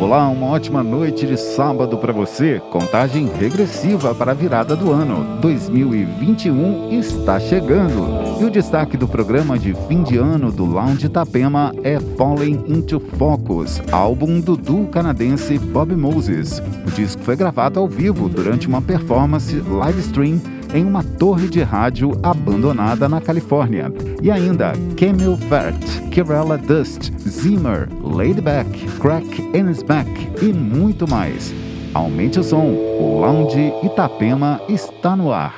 Olá, uma ótima noite de sábado para você. Contagem regressiva para a virada do ano. 2021 está chegando. E o destaque do programa de fim de ano do Lounge Itapema é Falling into Focus, álbum do duo canadense Bob Moses. O disco foi gravado ao vivo durante uma performance live stream em uma torre de rádio abandonada na Califórnia. E ainda Camel Fat, Kerala Dust, Zimmer, Laidback, Crack and Smack e muito mais. Aumente o som, o Lounge Itapema está no ar.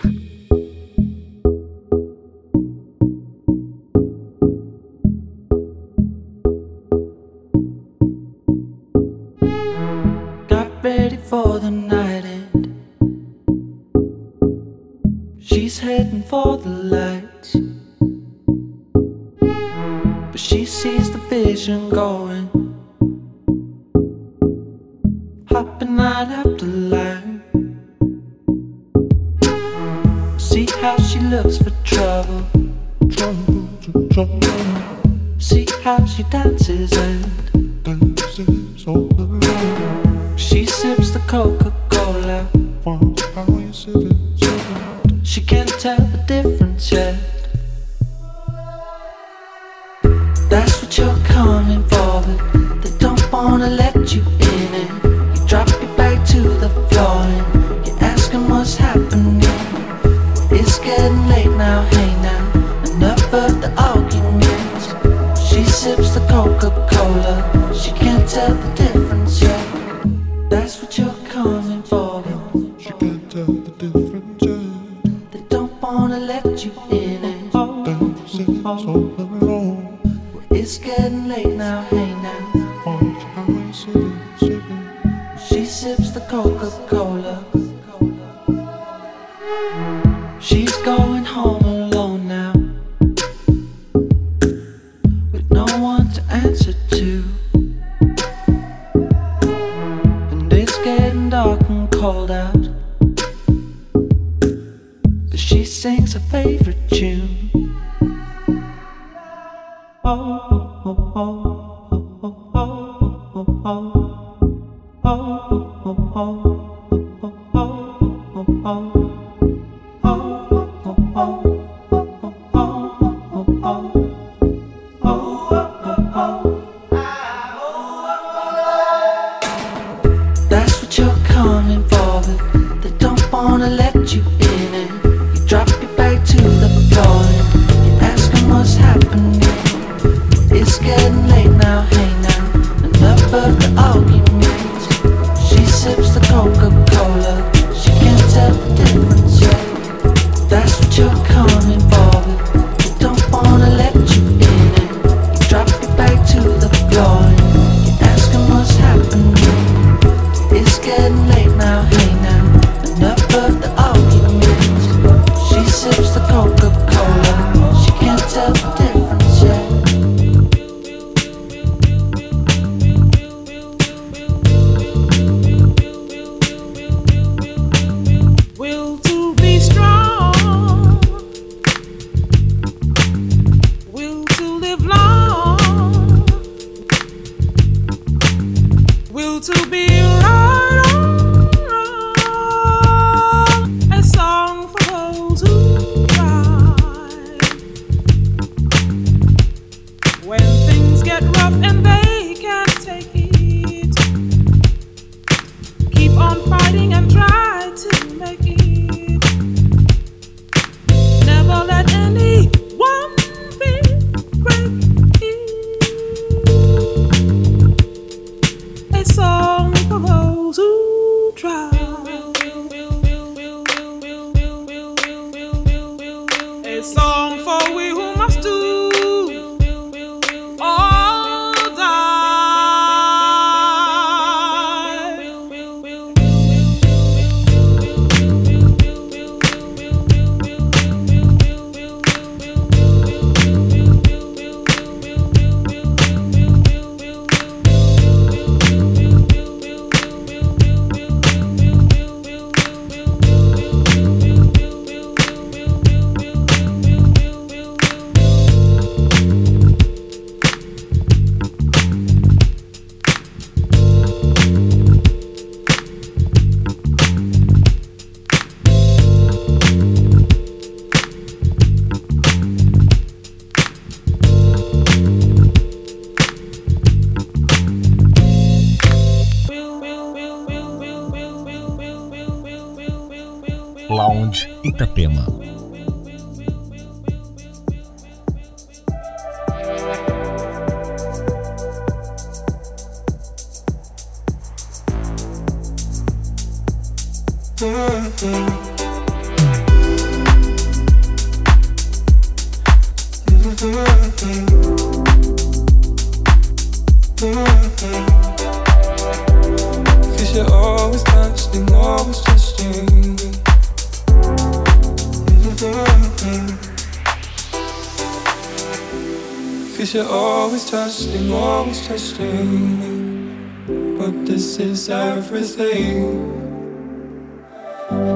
But this is everything.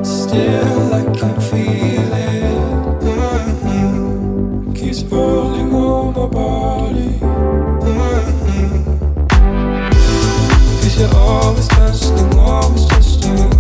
Still, I can feel it. Mm-hmm. Keeps rolling on my body. Mm-hmm. Cause you're always testing, always testing.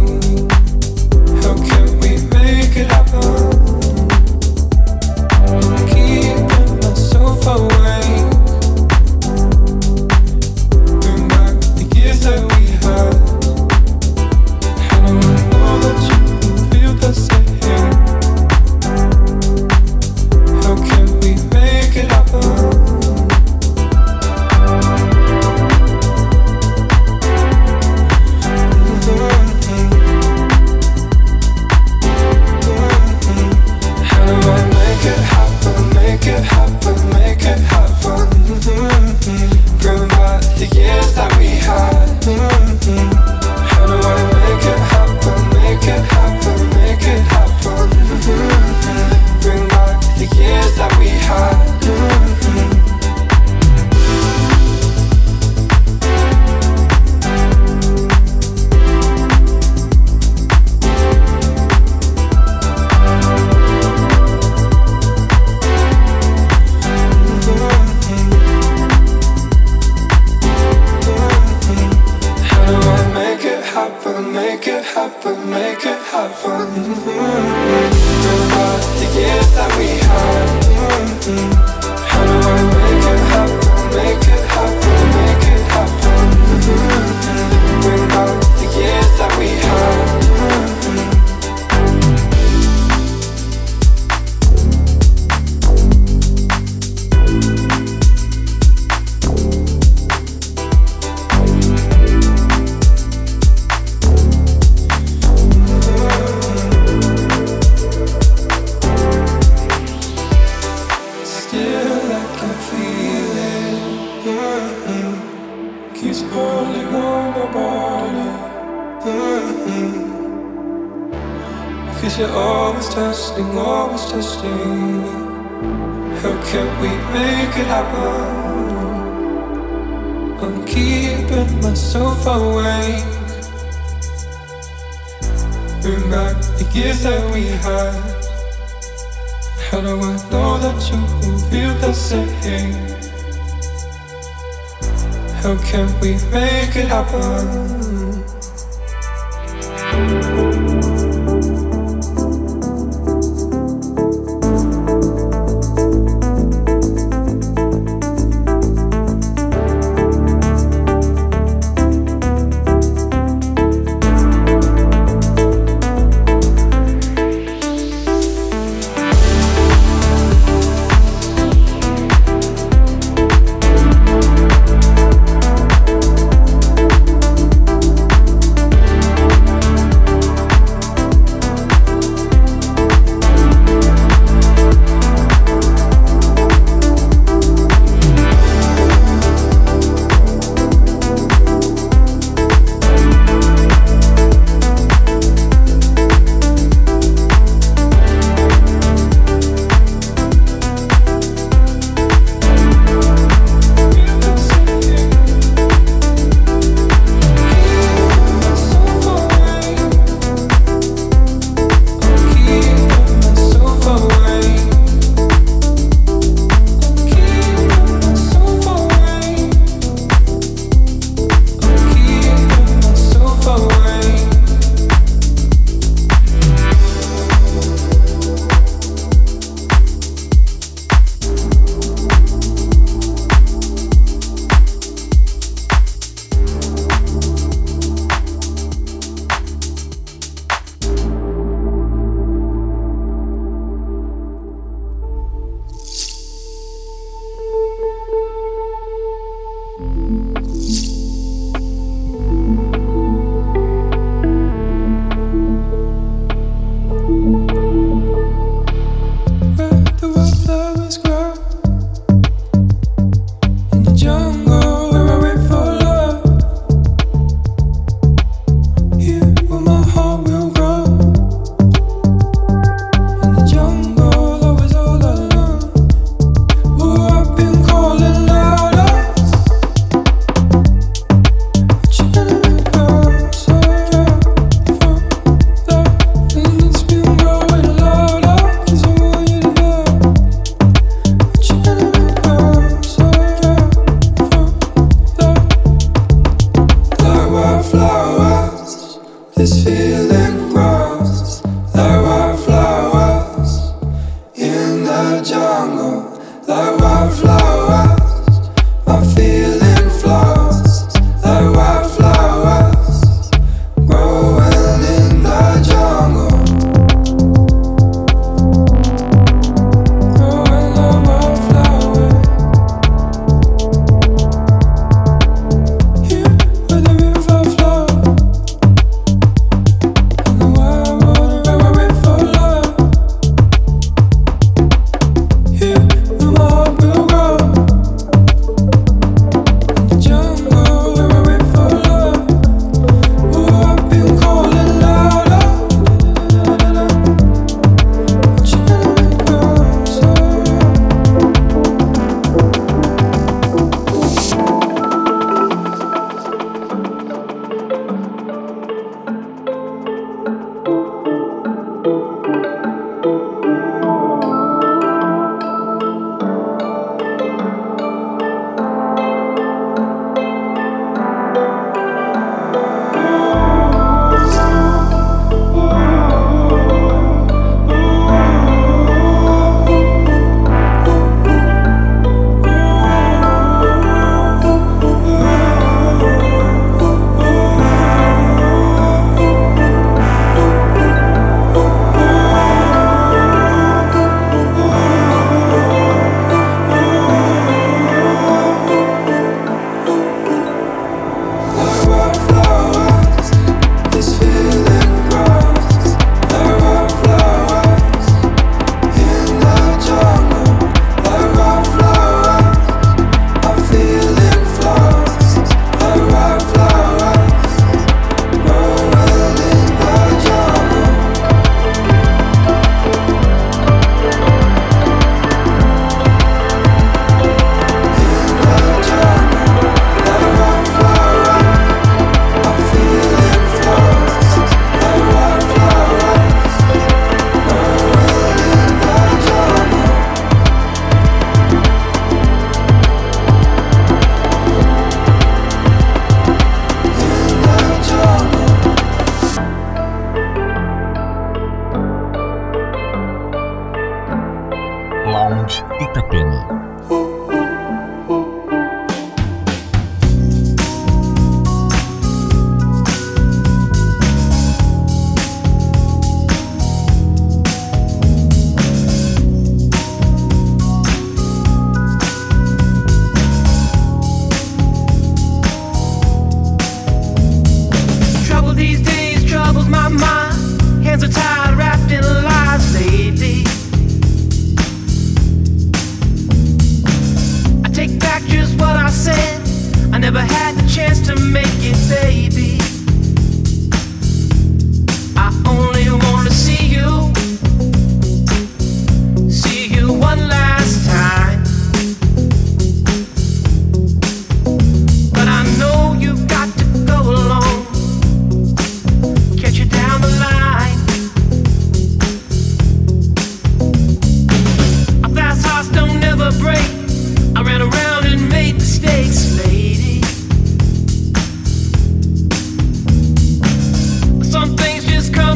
happen, make it happen. Mm-hmm. Oh.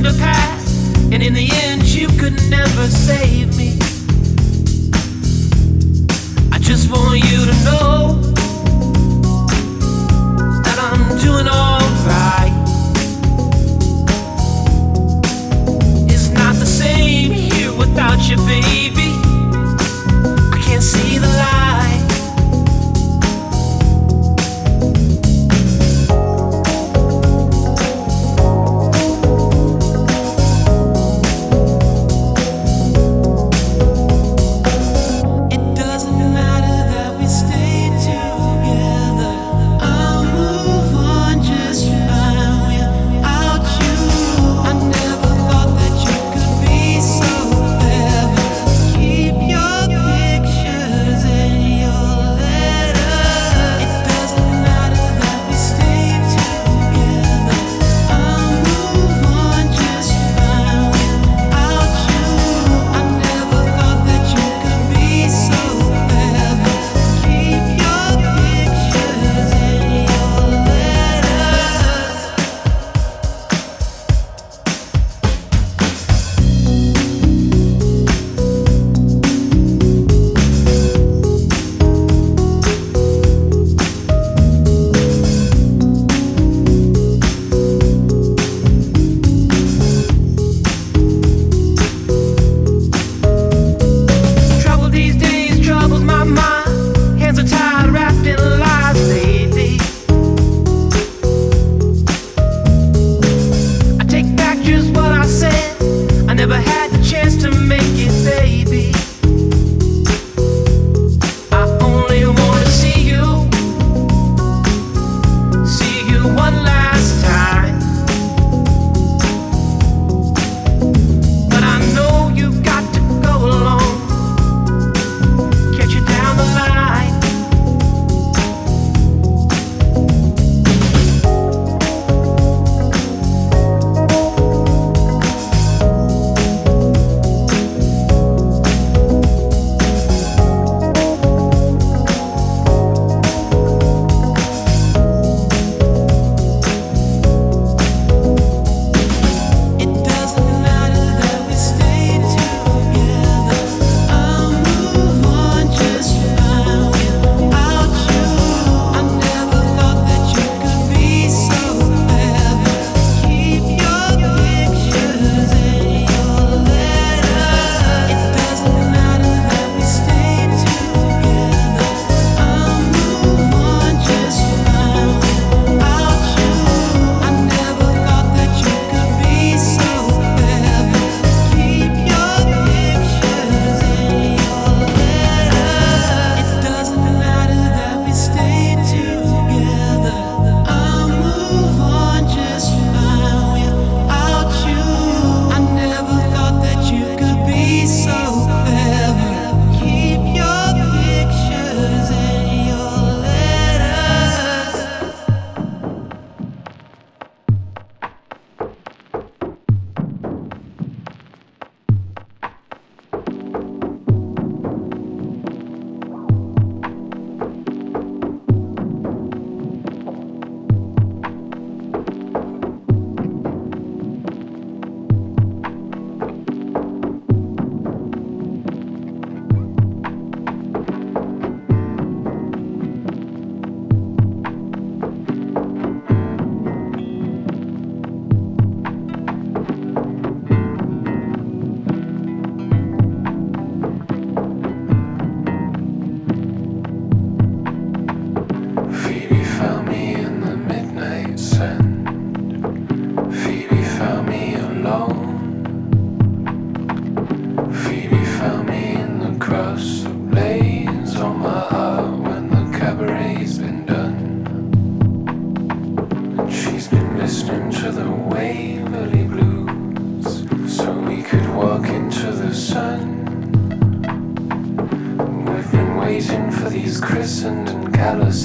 the path, and in the end, you could never save me. I just want you to know that I'm doing alright. It's not the same here without you, baby. I can't see the light.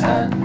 hand.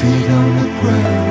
feet on the ground.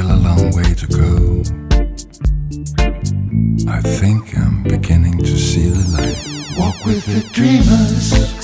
still a long way to go. I think I'm beginning to see the light. Walk with the dreamers.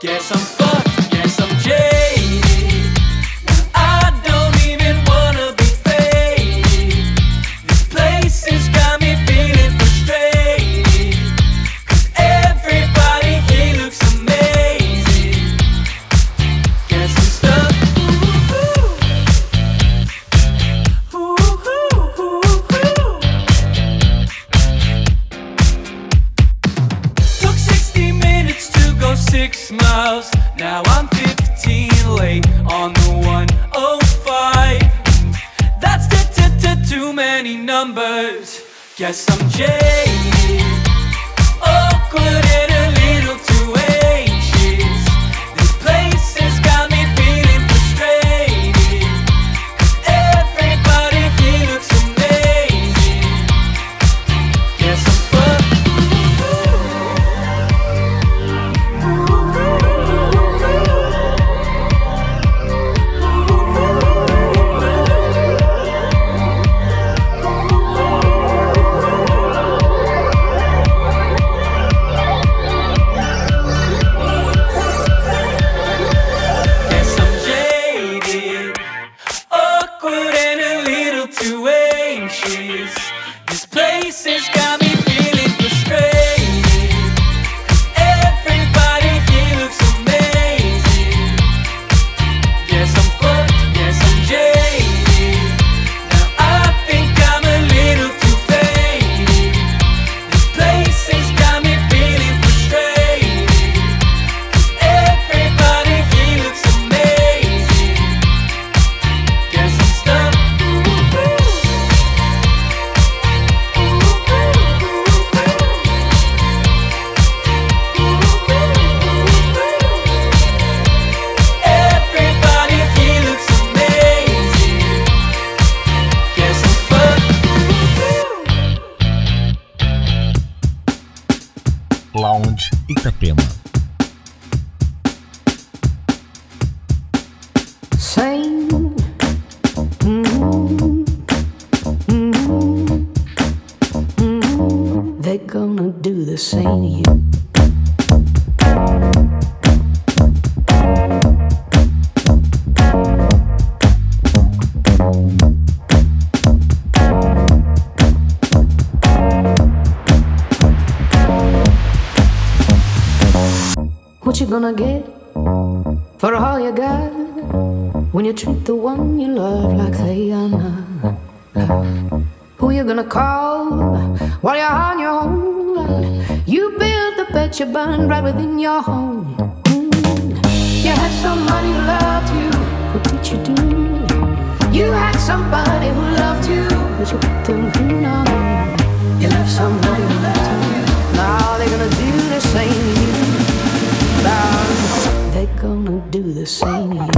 Guess I'm somebody who loved you, but you put them through now. You left somebody who loved you. Now they're gonna do the same to you. Now they're gonna do the same to you.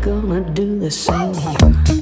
gonna do the same you.